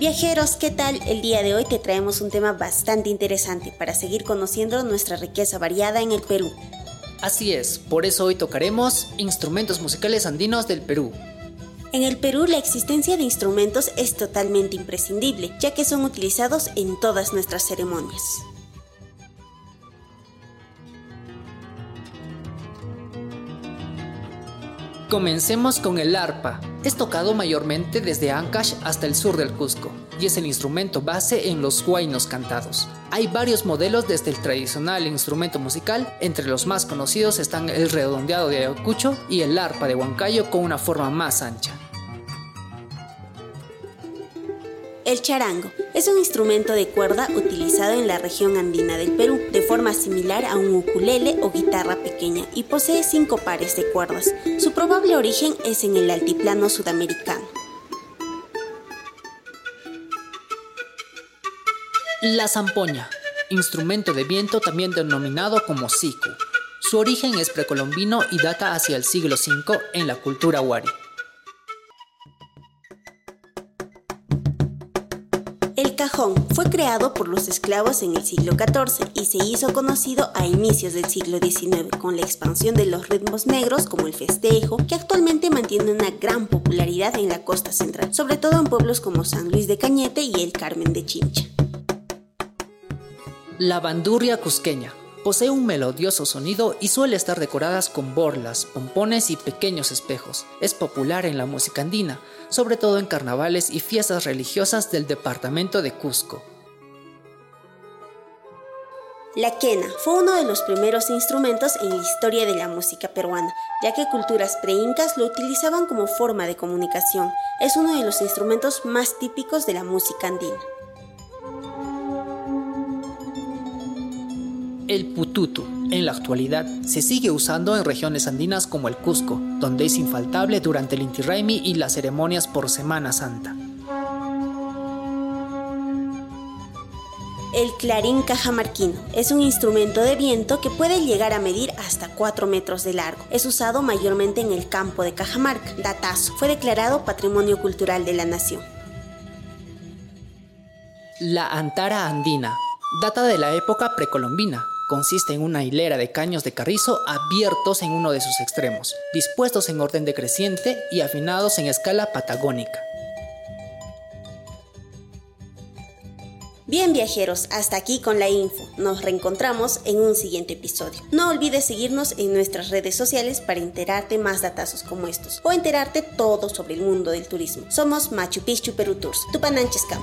Viajeros, ¿qué tal? El día de hoy te traemos un tema bastante interesante para seguir conociendo nuestra riqueza variada en el Perú. Así es, por eso hoy tocaremos instrumentos musicales andinos del Perú. En el Perú la existencia de instrumentos es totalmente imprescindible, ya que son utilizados en todas nuestras ceremonias. Comencemos con el arpa. Es tocado mayormente desde Ancash hasta el sur del Cusco y es el instrumento base en los huaynos cantados. Hay varios modelos desde el tradicional instrumento musical, entre los más conocidos están el redondeado de Ayacucho y el arpa de Huancayo con una forma más ancha. El charango es un instrumento de cuerda utilizado en la región andina del Perú, de forma similar a un ukulele o guitarra pequeña, y posee cinco pares de cuerdas. Su probable origen es en el altiplano sudamericano. La zampoña, instrumento de viento también denominado como siku. Su origen es precolombino y data hacia el siglo V en la cultura wari. Cajón fue creado por los esclavos en el siglo XIV y se hizo conocido a inicios del siglo XIX con la expansión de los ritmos negros como el festejo, que actualmente mantiene una gran popularidad en la costa central, sobre todo en pueblos como San Luis de Cañete y el Carmen de Chincha. La bandurria cusqueña Posee un melodioso sonido y suele estar decoradas con borlas, pompones y pequeños espejos. Es popular en la música andina, sobre todo en carnavales y fiestas religiosas del departamento de Cusco. La quena fue uno de los primeros instrumentos en la historia de la música peruana, ya que culturas preincas lo utilizaban como forma de comunicación. Es uno de los instrumentos más típicos de la música andina. El pututu, en la actualidad, se sigue usando en regiones andinas como el Cusco, donde es infaltable durante el Inti Raymi y las ceremonias por Semana Santa. El clarín cajamarquino es un instrumento de viento que puede llegar a medir hasta 4 metros de largo. Es usado mayormente en el campo de Cajamarca. Datazo. Fue declarado Patrimonio Cultural de la Nación. La antara andina data de la época precolombina, consiste en una hilera de caños de carrizo abiertos en uno de sus extremos, dispuestos en orden decreciente y afinados en escala patagónica. Bien viajeros, hasta aquí con la info. Nos reencontramos en un siguiente episodio. No olvides seguirnos en nuestras redes sociales para enterarte más datazos como estos o enterarte todo sobre el mundo del turismo. Somos Machu Picchu Perú Tours, Tupananchescam.